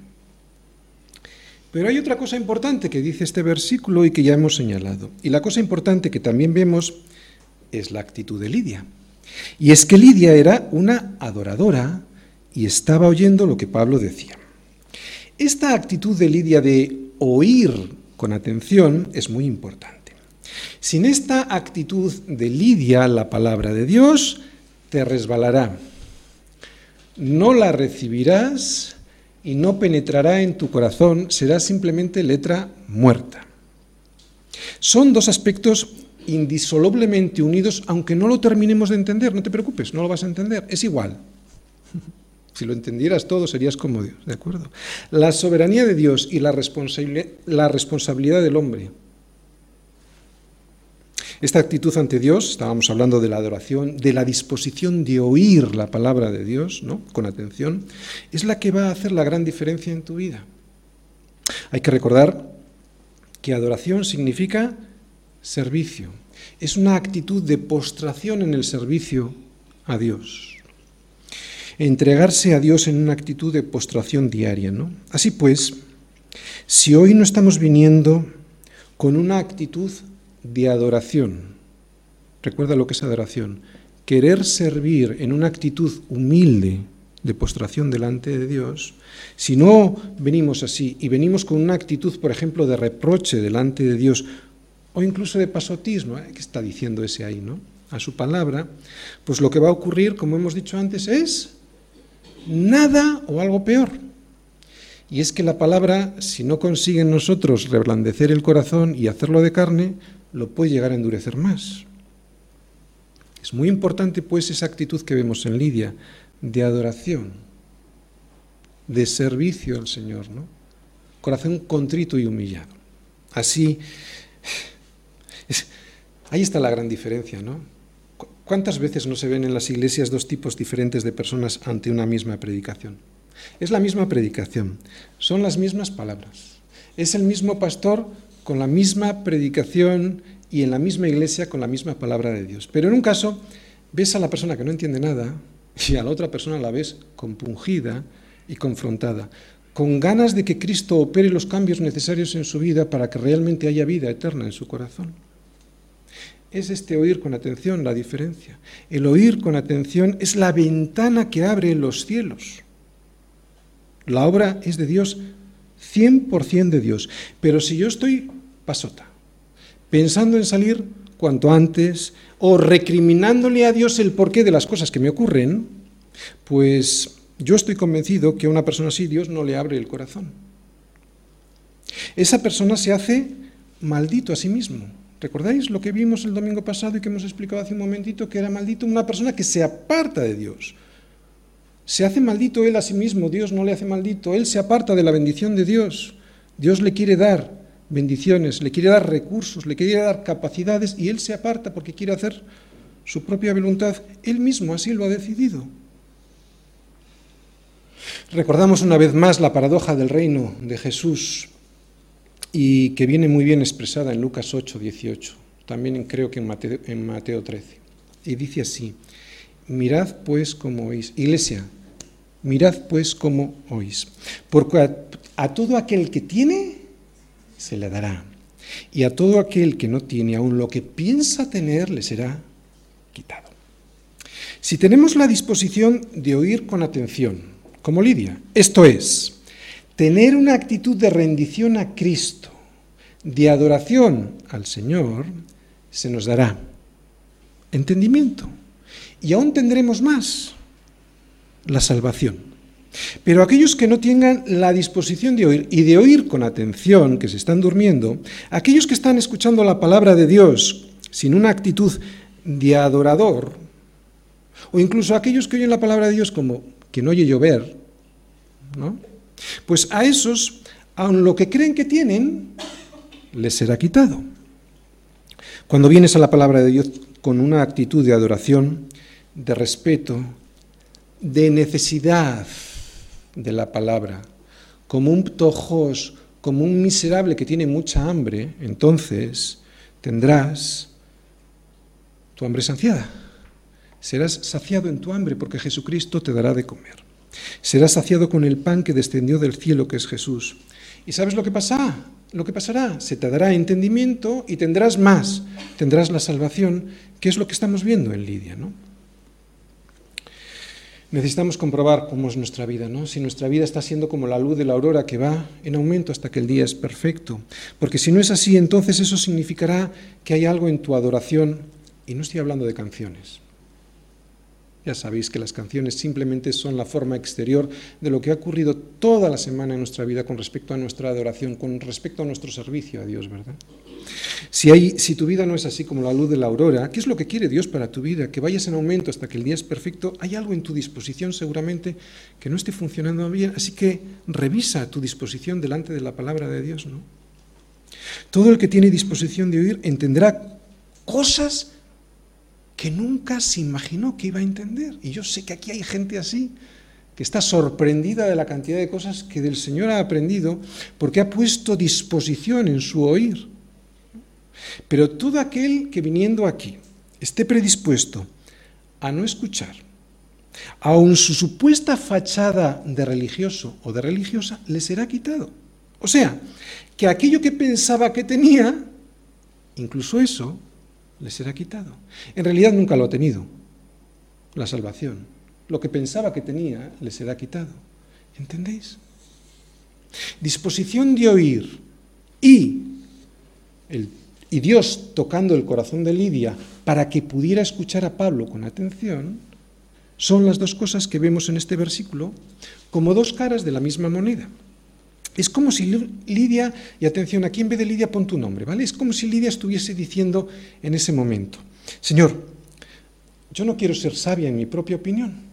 Pero hay otra cosa importante que dice este versículo y que ya hemos señalado. Y la cosa importante que también vemos es la actitud de Lidia. Y es que Lidia era una adoradora y estaba oyendo lo que Pablo decía. Esta actitud de Lidia de oír con atención es muy importante. Sin esta actitud de Lidia, la palabra de Dios te resbalará. No la recibirás y no penetrará en tu corazón, será simplemente letra muerta. Son dos aspectos indisolublemente unidos, aunque no lo terminemos de entender, no te preocupes, no lo vas a entender, es igual. Si lo entendieras todo, serías como Dios, ¿de acuerdo? La soberanía de Dios y la, la responsabilidad del hombre. Esta actitud ante Dios, estábamos hablando de la adoración, de la disposición de oír la palabra de Dios, ¿no? Con atención, es la que va a hacer la gran diferencia en tu vida. Hay que recordar que adoración significa servicio. Es una actitud de postración en el servicio a Dios. Entregarse a Dios en una actitud de postración diaria, ¿no? Así pues, si hoy no estamos viniendo con una actitud de adoración, recuerda lo que es adoración, querer servir en una actitud humilde de postración delante de Dios, si no venimos así y venimos con una actitud, por ejemplo, de reproche delante de Dios o incluso de pasotismo, ¿eh? ¿qué está diciendo ese ahí, no? A su palabra, pues lo que va a ocurrir, como hemos dicho antes, es nada o algo peor. Y es que la palabra, si no consigue en nosotros reblandecer el corazón y hacerlo de carne, lo puede llegar a endurecer más. Es muy importante, pues, esa actitud que vemos en Lidia, de adoración, de servicio al Señor, ¿no? Corazón contrito y humillado. Así ahí está la gran diferencia, ¿no? ¿Cuántas veces no se ven en las iglesias dos tipos diferentes de personas ante una misma predicación? Es la misma predicación, son las mismas palabras. Es el mismo pastor con la misma predicación y en la misma iglesia con la misma palabra de Dios. Pero en un caso ves a la persona que no entiende nada y a la otra persona la ves compungida y confrontada, con ganas de que Cristo opere los cambios necesarios en su vida para que realmente haya vida eterna en su corazón. Es este oír con atención la diferencia. El oír con atención es la ventana que abre los cielos. La obra es de Dios, 100% de Dios. Pero si yo estoy pasota, pensando en salir cuanto antes o recriminándole a Dios el porqué de las cosas que me ocurren, pues yo estoy convencido que a una persona así Dios no le abre el corazón. Esa persona se hace maldito a sí mismo. ¿Recordáis lo que vimos el domingo pasado y que hemos explicado hace un momentito que era maldito una persona que se aparta de Dios? Se hace maldito él a sí mismo, Dios no le hace maldito, él se aparta de la bendición de Dios. Dios le quiere dar bendiciones, le quiere dar recursos, le quiere dar capacidades y él se aparta porque quiere hacer su propia voluntad. Él mismo así lo ha decidido. Recordamos una vez más la paradoja del reino de Jesús y que viene muy bien expresada en Lucas 8, 18, también creo que en Mateo, en Mateo 13. Y dice así, mirad pues como oís. Iglesia, mirad pues como oís. Porque a todo aquel que tiene, se le dará. Y a todo aquel que no tiene aún lo que piensa tener, le será quitado. Si tenemos la disposición de oír con atención, como Lidia, esto es, tener una actitud de rendición a Cristo, de adoración al Señor, se nos dará entendimiento. Y aún tendremos más, la salvación. Pero aquellos que no tengan la disposición de oír y de oír con atención, que se están durmiendo, aquellos que están escuchando la palabra de Dios sin una actitud de adorador, o incluso aquellos que oyen la palabra de Dios como que no oye llover, ¿no? Pues a esos, aun lo que creen que tienen, les será quitado. Cuando vienes a la palabra de Dios con una actitud de adoración, de respeto, de necesidad de la palabra, como un tojos, como un miserable que tiene mucha hambre, entonces tendrás tu hambre saciada. Serás saciado en tu hambre porque Jesucristo te dará de comer. Serás saciado con el pan que descendió del cielo, que es Jesús. ¿Y sabes lo que pasa? Lo que pasará, se te dará entendimiento y tendrás más, tendrás la salvación, que es lo que estamos viendo en Lidia, ¿no? Necesitamos comprobar cómo es nuestra vida, ¿no? Si nuestra vida está siendo como la luz de la aurora que va en aumento hasta que el día es perfecto. Porque si no es así, entonces eso significará que hay algo en tu adoración, y no estoy hablando de canciones, ya sabéis que las canciones simplemente son la forma exterior de lo que ha ocurrido toda la semana en nuestra vida con respecto a nuestra adoración, con respecto a nuestro servicio a Dios, ¿verdad? Si, tu vida no es así como la luz de la aurora, ¿qué es lo que quiere Dios para tu vida? Que vayas en aumento hasta que el día es perfecto. Hay algo en tu disposición seguramente que no esté funcionando bien, así que revisa tu disposición delante de la palabra de Dios, ¿no? Todo el que tiene disposición de oír entenderá cosas que nunca se imaginó que iba a entender. Y yo sé que aquí hay gente así, que está sorprendida de la cantidad de cosas que del Señor ha aprendido, porque ha puesto disposición en su oír. Pero todo aquel que viniendo aquí esté predispuesto a no escuchar, aun su supuesta fachada de religioso o de religiosa le será quitado. O sea, que aquello que pensaba que tenía, incluso eso, le será quitado. En realidad nunca lo ha tenido, la salvación. Lo que pensaba que tenía le será quitado. ¿Entendéis? Disposición de oír y, y Dios tocando el corazón de Lidia para que pudiera escuchar a Pablo con atención, son las dos cosas que vemos en este versículo como dos caras de la misma moneda. Es como si Lidia, y atención, aquí en vez de Lidia pon tu nombre, ¿vale? Es como si Lidia estuviese diciendo en ese momento, Señor, yo no quiero ser sabia en mi propia opinión.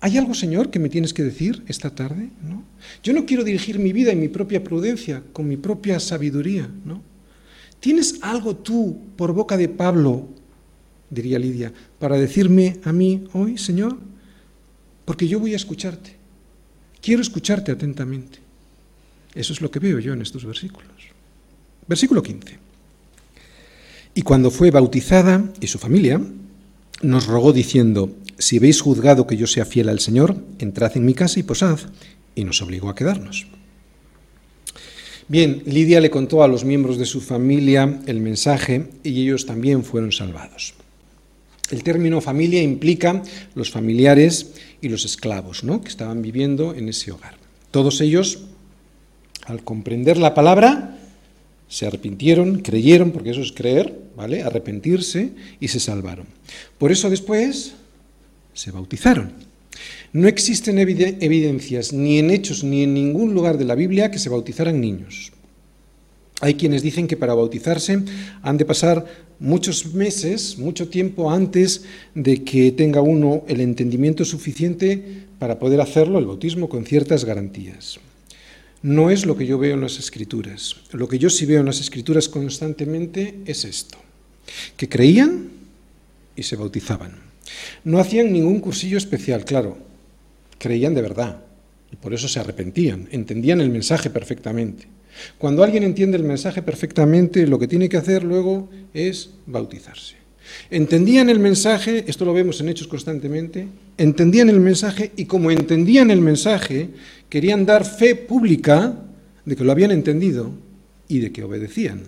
¿Hay algo, Señor, que me tienes que decir esta tarde? ¿No? Yo no quiero dirigir mi vida en mi propia prudencia, con mi propia sabiduría, ¿no? ¿Tienes algo tú por boca de Pablo, diría Lidia, para decirme a mí hoy, Señor? Porque yo voy a escucharte. Quiero escucharte atentamente. Eso es lo que veo yo en estos versículos. Versículo 15. Y cuando fue bautizada y su familia, nos rogó diciendo, si habéis juzgado que yo sea fiel al Señor, entrad en mi casa y posad, y nos obligó a quedarnos. Bien, Lidia le contó a los miembros de su familia el mensaje y ellos también fueron salvados. El término familia implica los familiares y los esclavos ¿no? que estaban viviendo en ese hogar. Todos ellos al comprender la palabra, se arrepintieron, creyeron, porque eso es creer, ¿vale? Arrepentirse y se salvaron. Por eso después se bautizaron. No existen evidencias ni en hechos ni en ningún lugar de la Biblia que se bautizaran niños. Hay quienes dicen que para bautizarse han de pasar muchos meses, mucho tiempo antes de que tenga uno el entendimiento suficiente para poder hacerlo, el bautismo, con ciertas garantías no es lo que yo veo en las escrituras. Lo que yo sí veo en las escrituras constantemente es esto, que creían y se bautizaban. No hacían ningún cursillo especial, claro, creían de verdad y por eso se arrepentían, entendían el mensaje perfectamente. Cuando alguien entiende el mensaje perfectamente, lo que tiene que hacer luego es bautizarse. Entendían el mensaje, esto lo vemos en Hechos constantemente, entendían el mensaje y como entendían el mensaje, querían dar fe pública de que lo habían entendido y de que obedecían.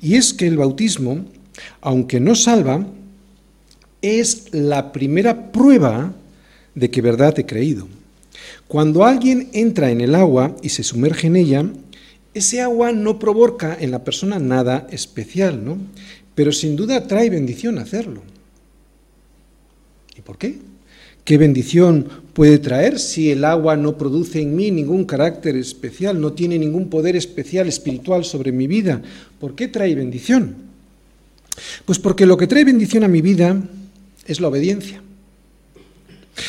Y es que el bautismo, aunque no salva, es la primera prueba de que verdad he creído. Cuando alguien entra en el agua y se sumerge en ella, ese agua no provoca en la persona nada especial, ¿no? Pero sin duda trae bendición hacerlo. ¿Y por qué? ¿Qué bendición puede traer si el agua no produce en mí ningún carácter especial, no tiene ningún poder especial espiritual sobre mi vida? ¿Por qué trae bendición? Pues porque lo que trae bendición a mi vida es la obediencia.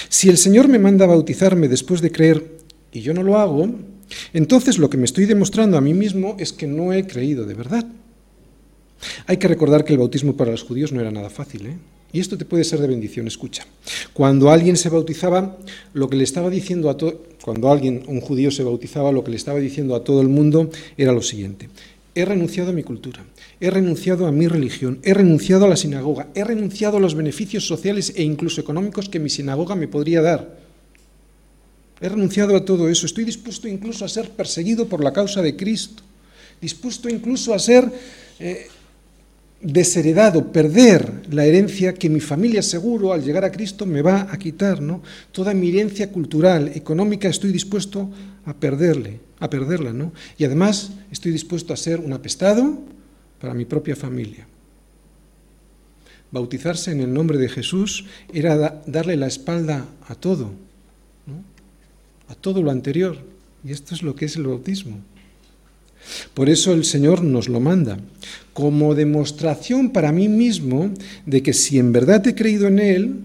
Si el Señor me manda a bautizarme después de creer y yo no lo hago, entonces lo que me estoy demostrando a mí mismo es que no he creído de verdad. Hay que recordar que el bautismo para los judíos no era nada fácil, ¿eh? Y esto te puede ser de bendición, escucha. Cuando alguien se bautizaba, lo que le estaba diciendo a todo, cuando alguien, un judío se bautizaba, lo que le estaba diciendo a todo el mundo era lo siguiente: he renunciado a mi cultura, he renunciado a mi religión, he renunciado a la sinagoga, he renunciado a los beneficios sociales e incluso económicos que mi sinagoga me podría dar. He renunciado a todo eso, estoy dispuesto incluso a ser perseguido por la causa de Cristo, dispuesto incluso a ser eh, desheredado, perder la herencia que mi familia seguro al llegar a Cristo me va a quitar, ¿no? Toda mi herencia cultural, económica, estoy dispuesto a perderle, a perderla, ¿no? Y además estoy dispuesto a ser un apestado para mi propia familia. Bautizarse en el nombre de Jesús era darle la espalda a todo, ¿no? a todo lo anterior. Y esto es lo que es el bautismo. Por eso el Señor nos lo manda, como demostración para mí mismo de que si en verdad he creído en Él,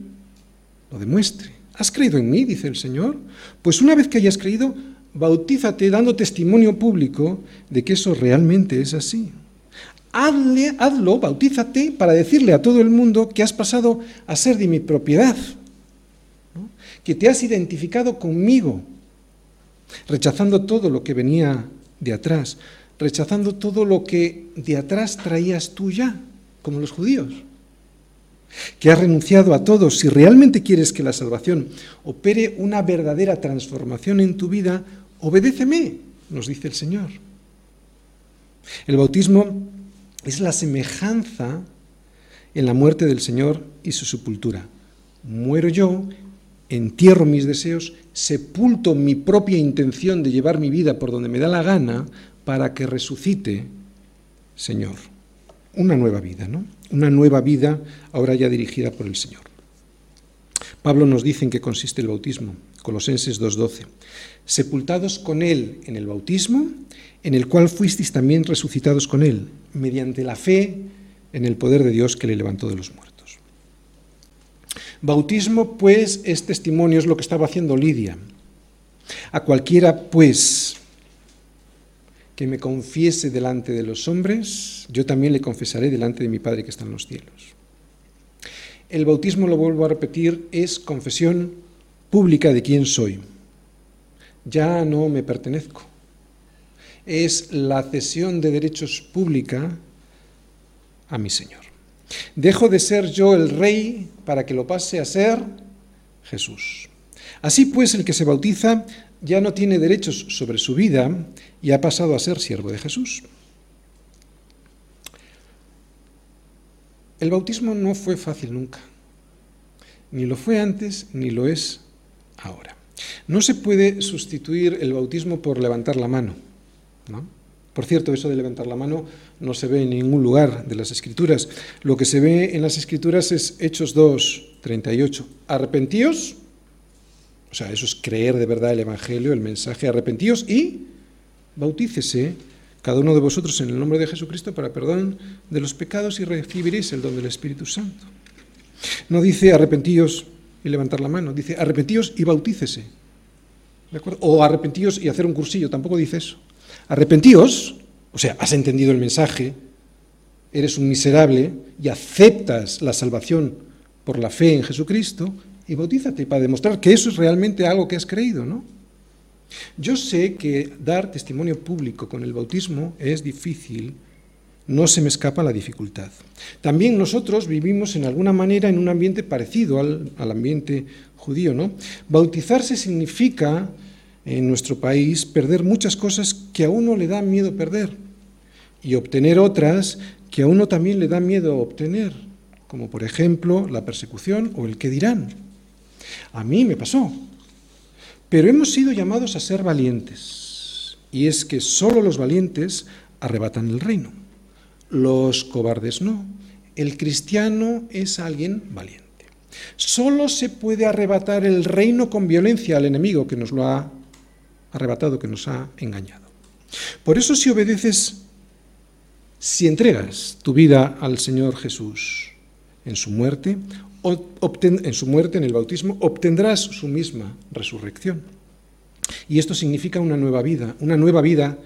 lo demuestre. ¿Has creído en mí? dice el Señor. Pues una vez que hayas creído, bautízate dando testimonio público de que eso realmente es así. Hazlo, bautízate para decirle a todo el mundo que has pasado a ser de mi propiedad, que te has identificado conmigo, rechazando todo lo que venía de atrás, rechazando todo lo que de atrás traías tú ya, como los judíos. Que has renunciado a todo. Si realmente quieres que la salvación opere una verdadera transformación en tu vida, obedéceme, nos dice el Señor. El bautismo es la semejanza en la muerte del Señor y su sepultura. Muero yo, entierro mis deseos, sepulto mi propia intención de llevar mi vida por donde me da la gana para que resucite, Señor. Una nueva vida, ¿no? Una nueva vida ahora ya dirigida por el Señor. Pablo nos dice en qué consiste el bautismo, Colosenses 2.12. Sepultados con Él en el bautismo, en el cual fuisteis también resucitados con Él, mediante la fe en el poder de Dios que le levantó de los muertos. Bautismo, pues, es testimonio, es lo que estaba haciendo Lidia. A cualquiera, pues, que me confiese delante de los hombres, yo también le confesaré delante de mi Padre que está en los cielos. El bautismo, lo vuelvo a repetir, es confesión pública de quién soy. Ya no me pertenezco. Es la cesión de derechos pública a mi Señor. Dejo de ser yo el rey para que lo pase a ser Jesús. Así pues, el que se bautiza ya no tiene derechos sobre su vida y ha pasado a ser siervo de Jesús. El bautismo no fue fácil nunca. Ni lo fue antes, ni lo es ahora. No se puede sustituir el bautismo por levantar la mano. ¿no? Por cierto, eso de levantar la mano no se ve en ningún lugar de las Escrituras. Lo que se ve en las Escrituras es Hechos 2, 38. Arrepentíos, o sea, eso es creer de verdad el Evangelio, el mensaje, arrepentíos y bautícese cada uno de vosotros en el nombre de Jesucristo para perdón de los pecados y recibiréis el don del Espíritu Santo. No dice arrepentíos y levantar la mano, dice arrepentíos y bautícese. ¿De acuerdo? O arrepentíos y hacer un cursillo, tampoco dice eso. Arrepentíos, o sea, has entendido el mensaje, eres un miserable y aceptas la salvación por la fe en Jesucristo y bautízate para demostrar que eso es realmente algo que has creído, ¿no? Yo sé que dar testimonio público con el bautismo es difícil, no se me escapa la dificultad. También nosotros vivimos en alguna manera en un ambiente parecido al, al ambiente judío, ¿no? Bautizarse significa en nuestro país perder muchas cosas que a uno le da miedo perder y obtener otras que a uno también le da miedo obtener, como por ejemplo la persecución o el que dirán. A mí me pasó, pero hemos sido llamados a ser valientes, y es que solo los valientes arrebatan el reino, los cobardes no. El cristiano es alguien valiente. Solo se puede arrebatar el reino con violencia al enemigo que nos lo ha arrebatado, que nos ha engañado. Por eso si obedeces, si entregas tu vida al Señor Jesús en su muerte, en su muerte, en el bautismo, obtendrás su misma resurrección. Y esto significa una nueva vida, una nueva vida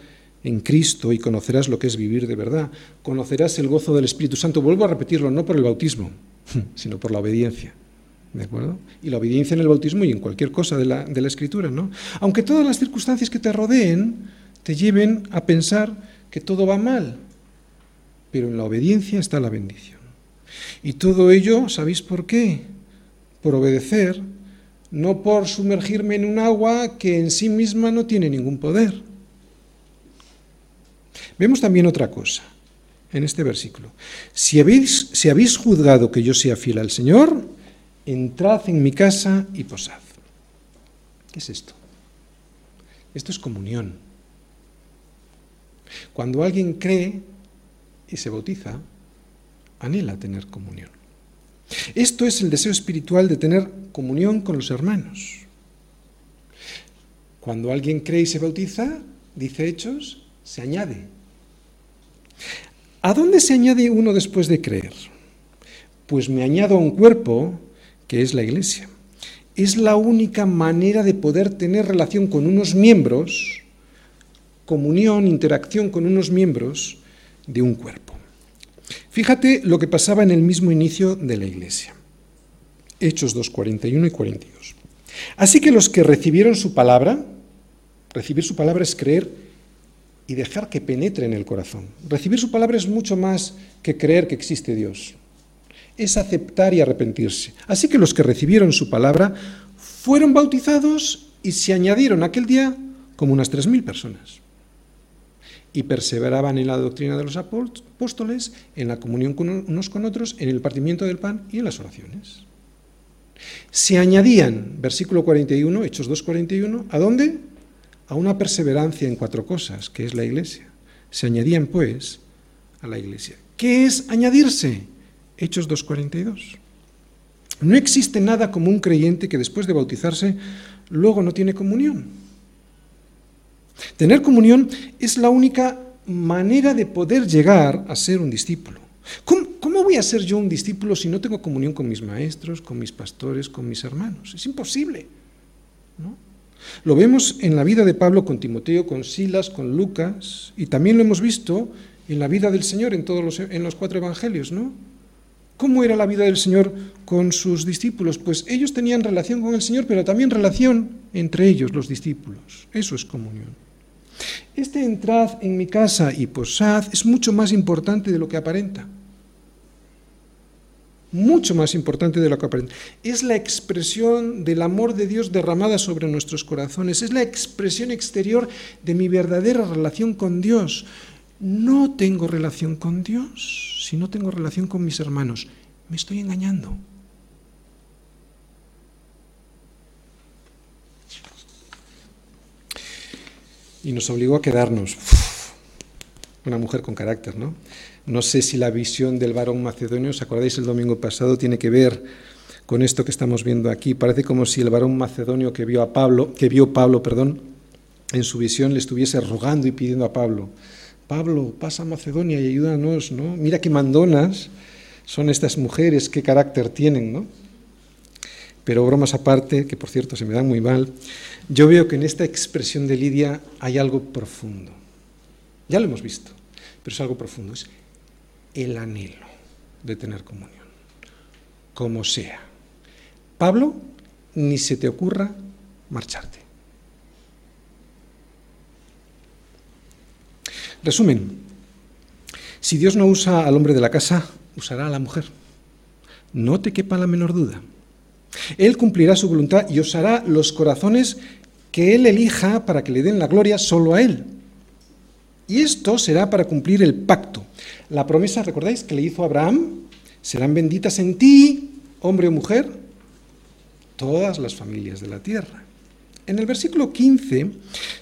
en Cristo y conocerás lo que es vivir de verdad. Conocerás el gozo del Espíritu Santo. Vuelvo a repetirlo, no por el bautismo, sino por la obediencia. ¿De acuerdo? Y la obediencia en el bautismo y en cualquier cosa de la, de la Escritura, ¿no? Aunque todas las circunstancias que te rodeen te lleven a pensar que todo va mal, pero en la obediencia está la bendición. Y todo ello, ¿sabéis por qué? Por obedecer, no por sumergirme en un agua que en sí misma no tiene ningún poder. Vemos también otra cosa en este versículo. Si habéis, si habéis juzgado que yo sea fiel al Señor, entrad en mi casa y posad. ¿Qué es esto? Esto es comunión. Cuando alguien cree y se bautiza, anhela tener comunión. Esto es el deseo espiritual de tener comunión con los hermanos. Cuando alguien cree y se bautiza, dice Hechos, se añade. ¿A dónde se añade uno después de creer? Pues me añado a un cuerpo que es la iglesia. Es la única manera de poder tener relación con unos miembros, comunión, interacción con unos miembros de un cuerpo. Fíjate lo que pasaba en el mismo inicio de la iglesia. Hechos 2, 41 y 42. Así que los que recibieron su palabra, recibir su palabra es creer y dejar que penetre en el corazón. Recibir su palabra es mucho más que creer que existe Dios es aceptar y arrepentirse. Así que los que recibieron su palabra fueron bautizados y se añadieron aquel día como unas tres mil personas. Y perseveraban en la doctrina de los apóstoles, en la comunión unos con otros, en el partimiento del pan y en las oraciones. Se añadían, versículo 41, Hechos 2.41, ¿a dónde? A una perseverancia en cuatro cosas, que es la iglesia. Se añadían, pues, a la iglesia. ¿Qué es añadirse? Hechos 2.42. No existe nada como un creyente que después de bautizarse luego no tiene comunión. Tener comunión es la única manera de poder llegar a ser un discípulo. ¿Cómo, voy a ser yo un discípulo si no tengo comunión con mis maestros, con mis pastores, con mis hermanos? Es imposible. Lo vemos en la vida de Pablo con Timoteo, con Silas, con Lucas, y también lo hemos visto en la vida del Señor en todos los, en los cuatro evangelios, ¿no? ¿Cómo era la vida del Señor con sus discípulos? Pues ellos tenían relación con el Señor, pero también relación entre ellos, los discípulos. Eso es comunión. Este entrad en mi casa y posad es mucho más importante de lo que aparenta. Mucho más importante de lo que aparenta. Es la expresión del amor de Dios derramada sobre nuestros corazones. Es la expresión exterior de mi verdadera relación con Dios no tengo relación con Dios, si no tengo relación con mis hermanos, me estoy engañando. Y nos obligó a quedarnos. una mujer con carácter, ¿no? No sé si la visión del varón macedonio, ¿os acordáis el domingo pasado? Tiene que ver con esto que estamos viendo aquí. Parece como si el varón macedonio que vio a Pablo, que vio Pablo, perdón, en su visión le estuviese rogando y pidiendo a Pablo, Pablo, pasa a Macedonia y ayúdanos, ¿no? Mira qué mandonas son estas mujeres, qué carácter tienen, ¿no? Pero bromas aparte, que por cierto se me dan muy mal, yo veo que en esta expresión de Lidia hay algo profundo. Ya lo hemos visto, pero es algo profundo. Es el anhelo de tener comunión, como sea. Pablo, ni se te ocurra marcharte. Resumen, si Dios no usa al hombre de la casa, usará a la mujer. No te quepa la menor duda. Él cumplirá su voluntad y usará los corazones que Él elija para que le den la gloria solo a Él. Y esto será para cumplir el pacto. La promesa, ¿recordáis que le hizo Abraham? Serán benditas en ti, hombre o mujer, todas las familias de la tierra. En el versículo 15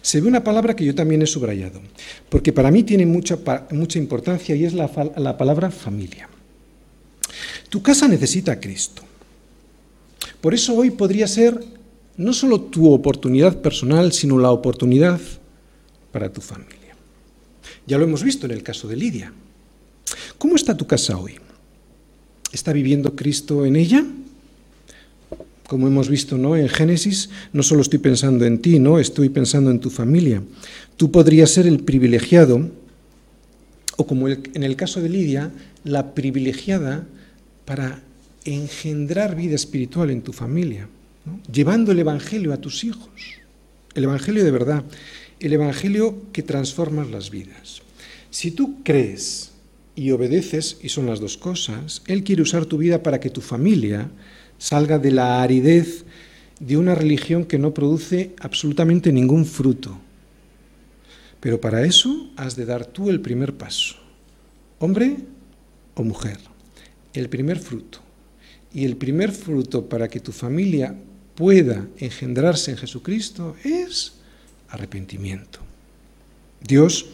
se ve una palabra que yo también he subrayado, porque para mí tiene mucha, mucha importancia y es la, la palabra familia. Tu casa necesita a Cristo. Por eso hoy podría ser no solo tu oportunidad personal, sino la oportunidad para tu familia. Ya lo hemos visto en el caso de Lidia. ¿Cómo está tu casa hoy? ¿Está viviendo Cristo en ella? Como hemos visto ¿no? en Génesis, no solo estoy pensando en ti, no, estoy pensando en tu familia. Tú podrías ser el privilegiado, o como en el caso de Lidia, la privilegiada para engendrar vida espiritual en tu familia, llevando el Evangelio a tus hijos, el Evangelio de verdad, el Evangelio que transforma las vidas. Si tú crees y obedeces, y son las dos cosas, Él quiere usar tu vida para que tu familia salga de la aridez de una religión que no produce absolutamente ningún fruto. Pero para eso has de dar tú el primer paso, hombre o mujer, el primer fruto. Y el primer fruto para que tu familia pueda engendrarse en Jesucristo es arrepentimiento. Dios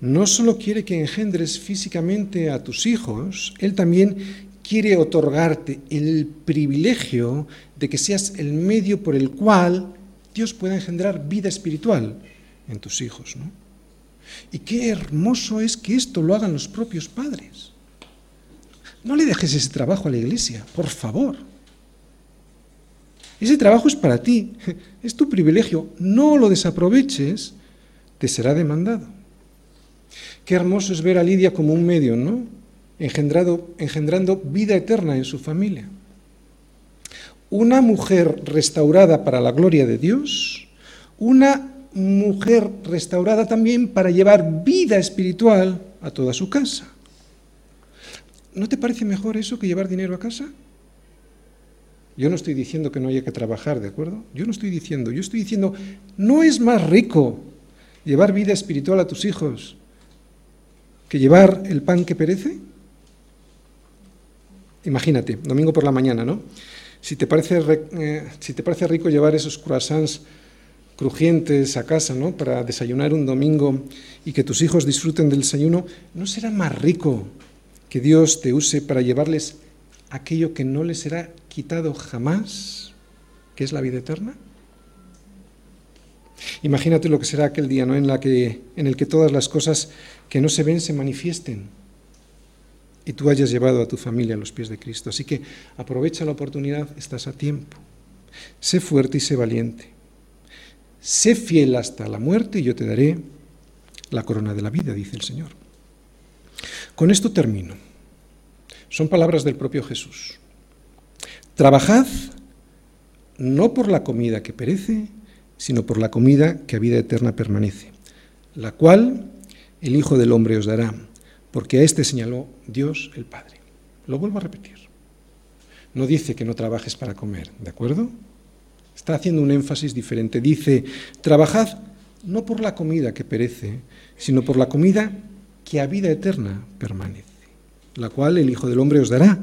no solo quiere que engendres físicamente a tus hijos, Él también quiere otorgarte el privilegio de que seas el medio por el cual Dios pueda engendrar vida espiritual en tus hijos. ¿no? Y qué hermoso es que esto lo hagan los propios padres. No le dejes ese trabajo a la iglesia, por favor. Ese trabajo es para ti, es tu privilegio. No lo desaproveches, te será demandado. Qué hermoso es ver a Lidia como un medio, ¿no? engendrando vida eterna en su familia. Una mujer restaurada para la gloria de Dios, una mujer restaurada también para llevar vida espiritual a toda su casa. ¿No te parece mejor eso que llevar dinero a casa? Yo no estoy diciendo que no haya que trabajar, ¿de acuerdo? Yo no estoy diciendo, yo estoy diciendo, no es más rico llevar vida espiritual a tus hijos que llevar el pan que perece. Imagínate, domingo por la mañana, ¿no? Si te parece, eh, si te parece rico llevar esos croissants crujientes a casa, ¿no? Para desayunar un domingo y que tus hijos disfruten del desayuno, ¿no será más rico que Dios te use para llevarles aquello que no les será quitado jamás, que es la vida eterna? Imagínate lo que será aquel día, ¿no? En, que, en el que todas las cosas que no se ven se manifiesten y tú hayas llevado a tu familia a los pies de Cristo. Así que aprovecha la oportunidad, estás a tiempo. Sé fuerte y sé valiente. Sé fiel hasta la muerte y yo te daré la corona de la vida, dice el Señor. Con esto termino. Son palabras del propio Jesús. Trabajad no por la comida que perece, sino por la comida que a vida eterna permanece, la cual el Hijo del Hombre os dará porque a este señaló Dios el Padre. Lo vuelvo a repetir. No dice que no trabajes para comer, ¿de acuerdo? Está haciendo un énfasis diferente. Dice, trabajad no por la comida que perece, sino por la comida que a vida eterna permanece, la cual el Hijo del Hombre os dará,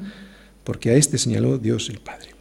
porque a este señaló Dios el Padre.